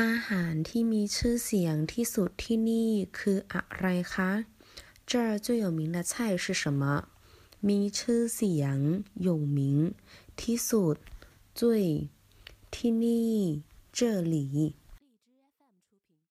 อาหารที่มีชื่อเสียงที่สุดที่นี่คืออะไรคะ这儿最有名的菜是什么มีชื่อเสียง有名ที่สุด最ที่นี่这里